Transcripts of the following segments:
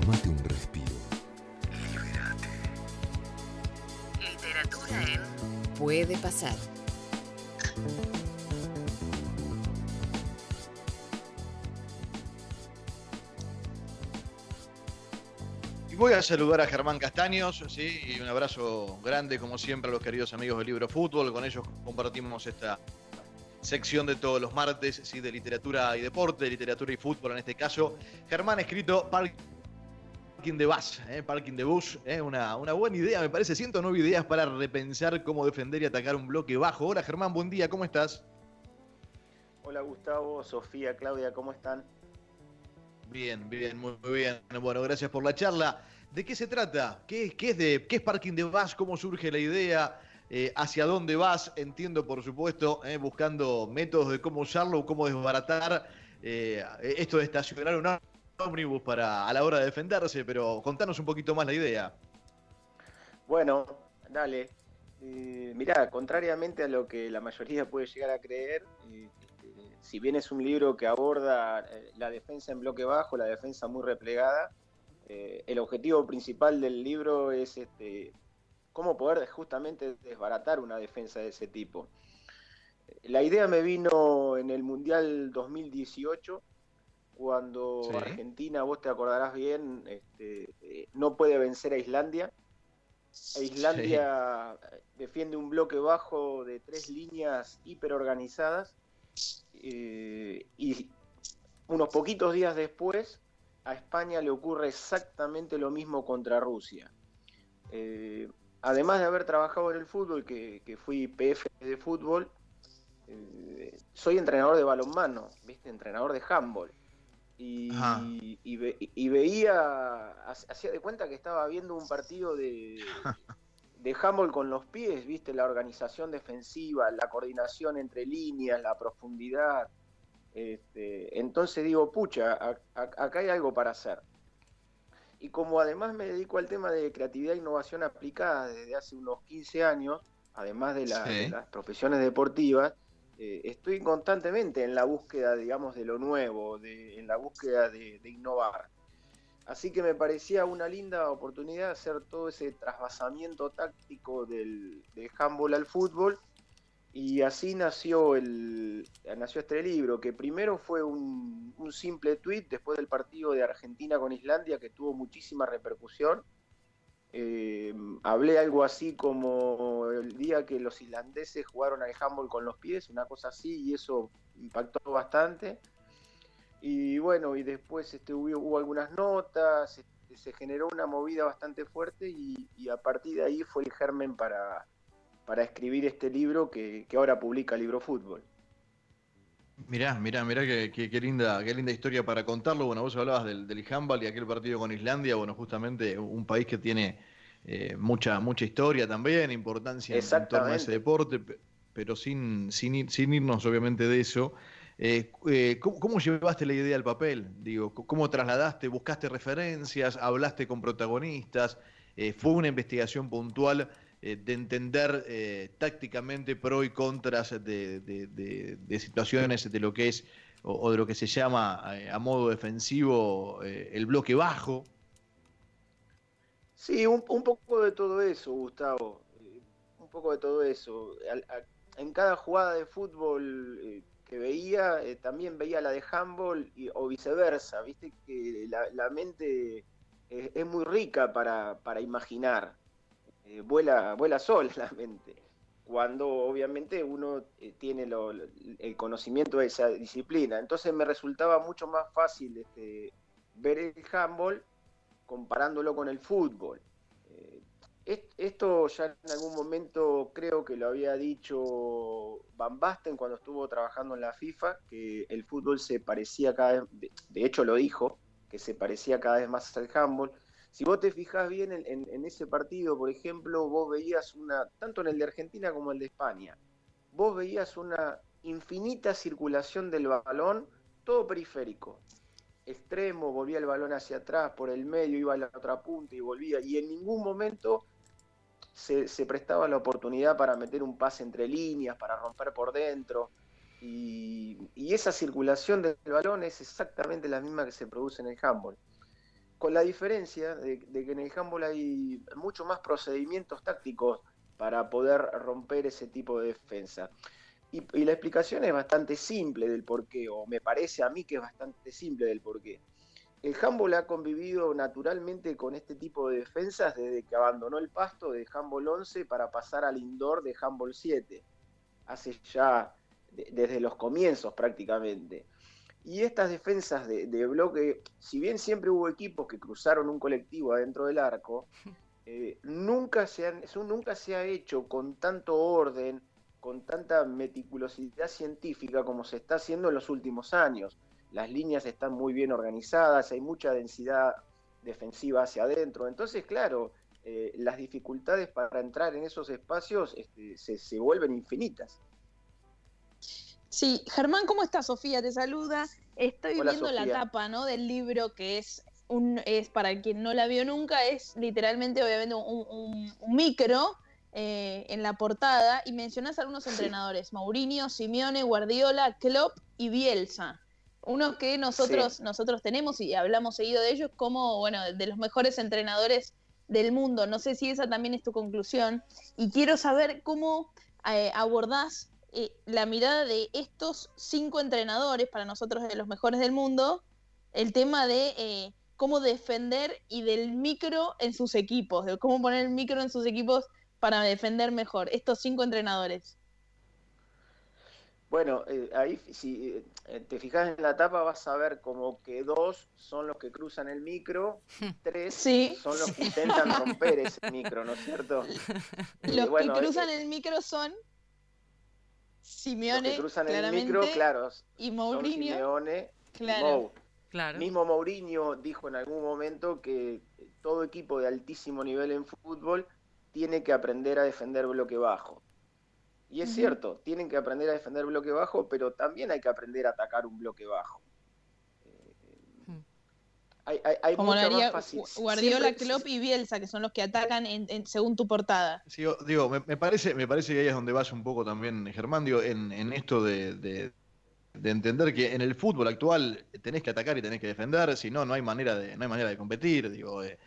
Tómate un respiro. Libérate. Literatura en Puede pasar. Y voy a saludar a Germán Castaños, ¿sí? y un abrazo grande, como siempre, a los queridos amigos del Libro Fútbol. Con ellos compartimos esta sección de todos los martes, ¿sí? de literatura y deporte, de literatura y fútbol en este caso. Germán ha escrito Parking de Bus, ¿eh? Parking de Bus, ¿eh? una, una buena idea, me parece. Siento nueve ideas para repensar cómo defender y atacar un bloque bajo. Hola Germán, buen día, ¿cómo estás? Hola Gustavo, Sofía, Claudia, ¿cómo están? Bien, bien, muy bien. Bueno, gracias por la charla. ¿De qué se trata? ¿Qué, qué es, de, qué es Parking de Bus? ¿Cómo surge la idea? Eh, ¿Hacia dónde vas? Entiendo, por supuesto, eh, buscando métodos de cómo usarlo, cómo desbaratar esto de estacionar un ómnibus para, a la hora de defenderse, pero contanos un poquito más la idea. Bueno, dale. Eh, mirá, contrariamente a lo que la mayoría puede llegar a creer, eh, si bien es un libro que aborda eh, la defensa en bloque bajo, la defensa muy replegada, eh, el objetivo principal del libro es este, cómo poder justamente desbaratar una defensa de ese tipo. La idea me vino en el Mundial 2018, cuando Sí. Argentina, vos te acordarás bien, este, eh, no puede vencer a Islandia. Islandia eh, defiende un bloque bajo de tres líneas hiperorganizadas eh, y unos poquitos días después a España le ocurre exactamente lo mismo contra Rusia. Eh, además de haber trabajado en el fútbol, que, que fui PF de fútbol, eh, soy entrenador de balonmano, ¿viste? entrenador de handball. Y, y ve- y veía, hacía de cuenta que estaba viendo un partido de, de handball con los pies, viste, la organización defensiva, la coordinación entre líneas, la profundidad. Este, entonces digo, pucha, a- a- acá hay algo para hacer. Y como además me dedico al tema de creatividad e innovación aplicada desde hace unos 15 años, además de, la- Sí. de las profesiones deportivas, eh, estoy constantemente en la búsqueda, digamos, de lo nuevo, de, en la búsqueda de, innovar. Así que me parecía una linda oportunidad hacer todo ese trasvasamiento táctico del, del handball al fútbol. Y así nació, el, nació este libro, que primero fue un, un simple tweet después del partido de Argentina con Islandia, que tuvo muchísima repercusión. Eh, hablé algo así como el día que los islandeses jugaron al handball con los pies, una cosa así, y eso impactó bastante. Y bueno, y después este, hubo, algunas notas, este, se generó una movida bastante fuerte y, y a partir de ahí fue el germen para, para escribir este libro que, que ahora publica Libro Fútbol. Mirá, mirá, mirá qué, qué- qué linda, qué linda historia para contarlo. Bueno, vos hablabas del, del handball y aquel partido con Islandia, bueno, justamente un país que tiene eh, mucha, mucha historia también, importancia en, en torno a ese deporte, pe- pero sin, sin, ir- sin irnos obviamente de eso. Eh, eh, ¿cómo, cómo llevaste la idea al papel? Digo, ¿cómo trasladaste? ¿Buscaste referencias? ¿Hablaste con protagonistas? ¿Fue una investigación puntual eh, de entender eh, tácticamente pro y contras de, de- de- situaciones de lo que es o, de lo que se llama eh, a modo defensivo el bloque bajo? Sí, un, un poco de todo eso, Gustavo. un poco de todo eso. En cada jugada de fútbol que veía, también veía la de handball o viceversa. Viste que la, la mente es, es muy rica para, para imaginar. Eh, vuela, vuela sola la mente. Cuando obviamente uno eh, tiene lo- el conocimiento de esa disciplina. Entonces me resultaba mucho más fácil este, ver el handball comparándolo con el fútbol. Eh, est- esto ya en algún momento creo que lo había dicho Van Basten cuando estuvo trabajando en la FIFA, que el fútbol se parecía cada vez, de hecho lo dijo, que se parecía cada vez más al handball. Si vos te fijás bien en, ese partido, por ejemplo, vos veías una, tanto en el de Argentina como el de España, vos veías una infinita circulación del balón, todo periférico extremo, volvía el balón hacia atrás, por el medio, iba a la otra punta y volvía. Y en ningún momento se, se prestaba la oportunidad para meter un pase entre líneas, para romper por dentro. Y, y esa circulación del balón es exactamente la misma que se produce en el handball. Con la diferencia de, que en el handball hay mucho más procedimientos tácticos para poder romper ese tipo de defensa. Y, la explicación es bastante simple del porqué, o me parece a mí que es bastante simple del porqué. El handball ha convivido naturalmente con este tipo de defensas desde que abandonó el pasto de handball 11 para pasar al indoor de handball 7, hace ya desde los comienzos prácticamente. Y estas defensas de, bloque, si bien siempre hubo equipos que cruzaron un colectivo adentro del arco, eh, nunca, se han, eso nunca se ha hecho con tanto orden, con tanta meticulosidad científica como se está haciendo en los últimos años. Las líneas están muy bien organizadas, hay mucha densidad defensiva hacia adentro. Entonces, claro, eh, las dificultades para entrar en esos espacios este, se vuelven infinitas. Sí, Germán, ¿cómo estás? Sofía te saluda. Estoy viendo la tapa, ¿no? Del libro que es un, es para quien no la vio nunca, es literalmente, obviamente, un, micro eh, en la portada y mencionas algunos entrenadores: Mourinho, Simeone, Guardiola, Klopp y Bielsa. Unos que nosotros, nosotros tenemos y hablamos seguido de ellos como, bueno, de los mejores entrenadores del mundo. No sé si esa también es tu conclusión. Y quiero saber cómo eh, abordás eh, la mirada de estos cinco entrenadores, para nosotros de los mejores del mundo, el tema de eh, cómo defender y del micro en sus equipos, de cómo poner el micro en sus equipos para defender mejor, estos cinco entrenadores. Bueno, eh, ahí si te fijas en la tapa vas a ver como que dos son los que cruzan el micro, tres son los que intentan romper ese micro, ¿no es cierto? Los que cruzan el micro son Simeone, que cruzan el micro, claro. Y Mourinho. Simeone, claro. claro. Mismo Mourinho dijo en algún momento que todo equipo de altísimo nivel en fútbol tiene que aprender a defender bloque bajo. Y es cierto, tienen que aprender a defender bloque bajo, pero también hay que aprender a atacar un bloque bajo. Hay, Como lo haría Guardiola, Klopp y Bielsa, que son los que atacan en, según tu portada. Sí, digo, me, parece, me parece que ahí es donde vas un poco también, Germán, digo, en, esto de, entender que en el fútbol actual tenés que atacar y tenés que defender, si no, no hay manera de, no hay manera de competir. Digo, eh,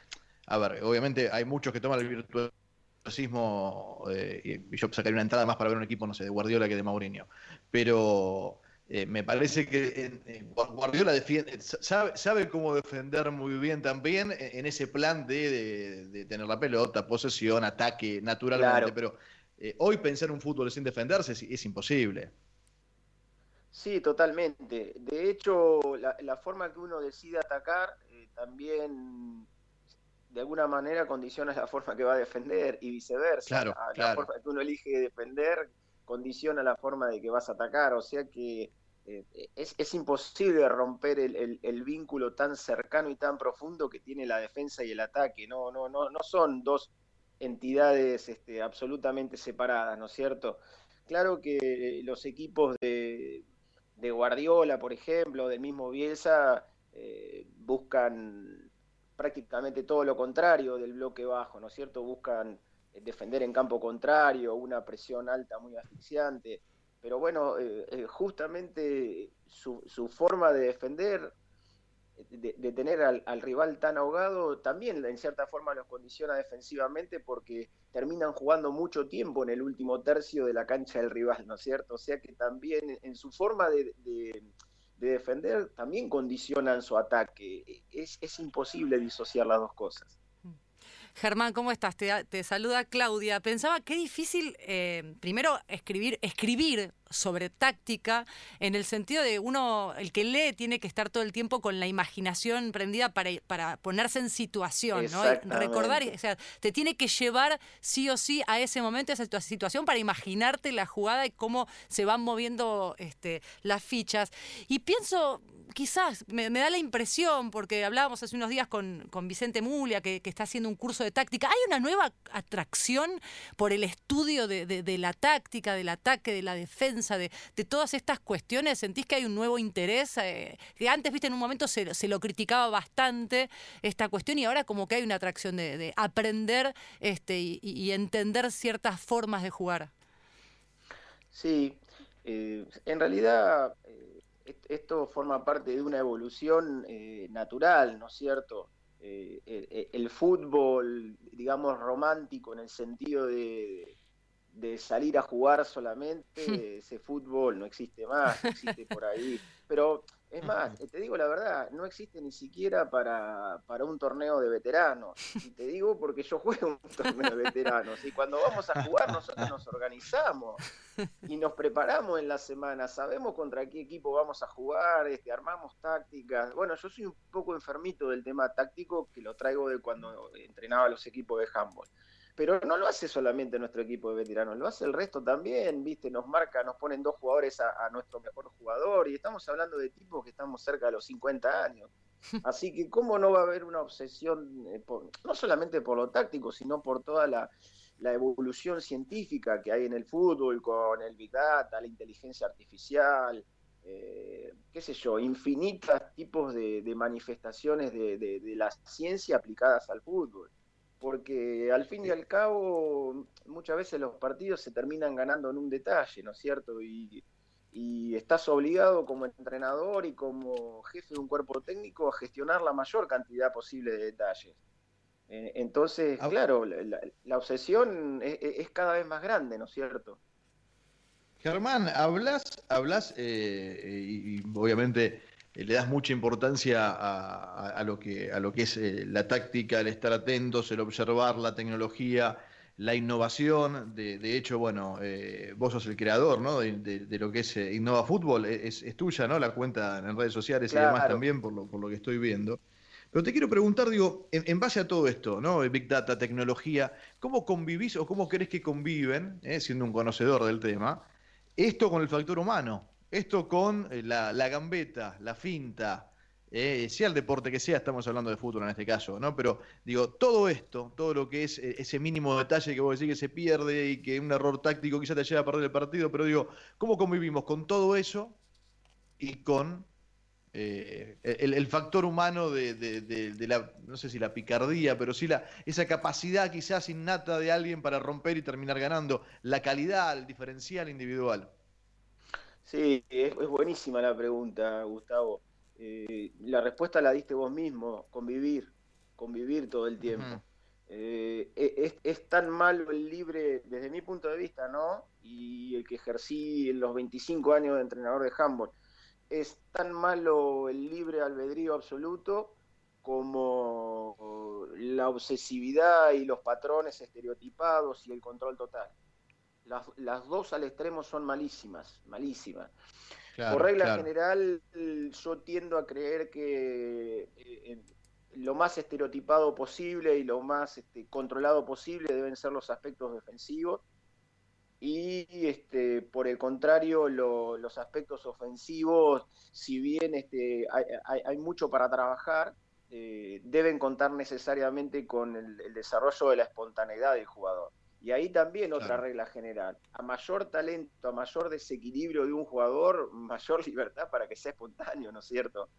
a ver, obviamente hay muchos que toman el virtuosismo, eh, y yo sacaría una entrada más para ver un equipo, no sé, de Guardiola que de Mourinho. Pero eh, me parece que Guardiola defiende, sabe, cómo defender muy bien también en ese plan de, tener la pelota, posesión, ataque, naturalmente. Pero eh, hoy pensar un fútbol sin defenderse es, imposible. Sí, totalmente. De hecho, la, forma que uno decide atacar eh, también de alguna manera condiciona la forma que va a defender y viceversa. Claro, la forma que uno elige defender condiciona la forma de que vas a atacar. O sea que eh, es, imposible romper el, vínculo tan cercano y tan profundo que tiene la defensa y el ataque. No, no, no, no son dos entidades este, absolutamente separadas, ¿no es cierto? Claro que los equipos de, Guardiola, por ejemplo, del mismo Bielsa, eh, buscan prácticamente todo lo contrario del bloque bajo, ¿no es cierto? Buscan defender en campo contrario, una presión alta muy asfixiante pero bueno, eh, eh, justamente su, forma de defender, de, tener al, rival tan ahogado, también en cierta forma los condiciona defensivamente porque terminan jugando mucho tiempo en el último tercio de la cancha del rival, ¿no es cierto? O sea que también en su forma de, de defender también condicionan su ataque. Es, es imposible disociar las dos cosas. Germán, ¿cómo estás? Te, saluda Claudia. Pensaba qué difícil, eh, primero, escribir, escribir sobre táctica, en el sentido de uno, el que lee tiene que estar todo el tiempo con la imaginación prendida para, para ponerse en situación, ¿no? Recordar, o sea, te tiene que llevar sí o sí a ese momento, a esa situación, para imaginarte la jugada y cómo se van moviendo este, las fichas. Y pienso, quizás me, da la impresión, porque hablábamos hace unos días con, Vicente Mulia, que, está haciendo un curso de táctica, hay una nueva atracción por el estudio de, la táctica, del ataque, de la defensa, de, todas estas cuestiones. ¿Sentís que hay un nuevo interés? Eh, que antes, viste, en un momento se, lo criticaba bastante esta cuestión y ahora como que hay una atracción de, aprender este, y, entender ciertas formas de jugar. Sí, eh, en realidad... Eh, esto forma parte de una evolución natural, ¿no es cierto? eh, el, fútbol, digamos, romántico en el sentido de, de salir a jugar solamente, ese fútbol no existe más, existe por ahí. Pero es más, te digo la verdad, no existe ni siquiera para, para un torneo de veteranos. Y te digo porque yo juego un torneo de veteranos. Y cuando vamos a jugar, nosotros nos organizamos y nos preparamos en la semana. Sabemos contra qué equipo vamos a jugar, este, armamos tácticas. Bueno, yo soy un poco enfermito del tema táctico que lo traigo de cuando entrenaba los equipos de handball. Pero no lo hace solamente nuestro equipo de veteranos, lo hace el resto también, ¿viste? Nos marca, nos ponen dos jugadores a, nuestro mejor jugador y estamos hablando de tipos que estamos cerca de los 50 años. Así que, ¿cómo no va a haber una obsesión, eh, no solamente por lo táctico, sino por toda la, evolución científica que hay en el fútbol con el Big Data, la inteligencia artificial, eh, qué sé yo, infinitos tipos de, manifestaciones de, la ciencia aplicadas al fútbol porque al fin y al cabo muchas veces los partidos se terminan ganando en un detalle, ¿no es cierto? Y, estás obligado como entrenador y como jefe de un cuerpo técnico a gestionar la mayor cantidad posible de detalles. Eh, entonces, claro, la, obsesión es, cada vez más grande, ¿no es cierto? Germán, hablas, hablas eh, y obviamente eh, le das mucha importancia a, lo, que, a lo que es eh, la táctica, el estar atentos, el observar la tecnología, la innovación. De, hecho, bueno, eh, vos sos el creador ¿no? de, lo que es Innova Fútbol, es, tuya, ¿no? La cuenta en redes sociales y demás también, por lo, por lo que estoy viendo. Pero te quiero preguntar, digo, en, base a todo esto, ¿no? Big Data, tecnología, ¿cómo convivís o cómo crees que conviven, siendo un conocedor del tema, esto con el factor humano? Esto con eh, la, gambeta, la finta, eh, sea el deporte que sea, estamos hablando de fútbol en este caso, ¿no? Pero digo, todo esto, todo lo que es eh, ese mínimo detalle que vos decís que se pierde y que un error táctico quizá te lleva a perder el partido, pero digo, ¿cómo convivimos con todo eso y con el, factor humano de, la, no sé si la picardía, pero sí la, esa capacidad quizás innata de alguien para romper y terminar ganando, la calidad, el diferencial individual? Sí, es, buenísima la pregunta, Gustavo. Eh, la respuesta la diste vos mismo, convivir, convivir todo el tiempo. Eh, e, es, tan malo el libre, desde mi punto de vista, ¿no? Y el que ejercí en los 25 años de entrenador de handball, es tan malo el libre albedrío absoluto como la obsesividad y los patrones estereotipados y el control total. Las, dos al extremo son malísimas, malísimas. Por regla general, yo tiendo a creer que eh, lo más estereotipado posible y lo más este, controlado posible deben ser los aspectos defensivos. Y este, por el contrario, los aspectos ofensivos, si bien este, hay, mucho para trabajar, eh, deben contar necesariamente con el desarrollo de la espontaneidad del jugador. Y ahí también otra regla general. A mayor talento, a mayor desequilibrio de un jugador, mayor libertad para que sea espontáneo, ¿no es cierto?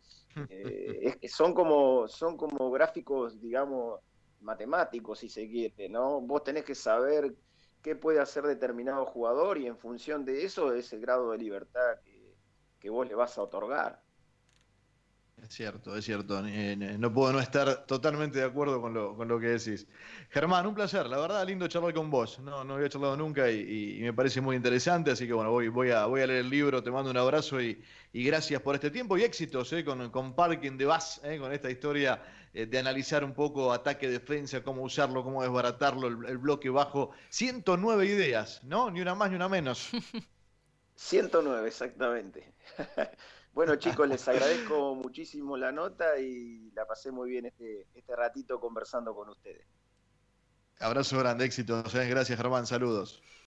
Eh, son, como, son como gráficos, digamos, matemáticos, si se quiere, ¿no? Vos tenés que saber qué puede hacer determinado jugador y en función de eso es el grado de libertad que vos le vas a otorgar. Es cierto, es cierto. No puedo no estar totalmente de acuerdo con lo, que decís. Germán, un placer. La verdad, lindo charlar con vos. No, no había charlado nunca y, me parece muy interesante. Así que bueno, voy, voy, a, voy a leer el libro. Te mando un abrazo y, gracias por este tiempo y éxitos eh, con, con Parking de Bass, eh, con esta historia eh, de analizar un poco ataque-defensa, cómo usarlo, cómo desbaratarlo, el bloque bajo. 109 ideas, ¿no? Ni una más ni una menos. 109, exactamente. Bueno, chicos, les agradezco muchísimo la nota y la pasé muy bien este, este ratito conversando con ustedes. Abrazo grande, éxito. Gracias, Germán. Saludos.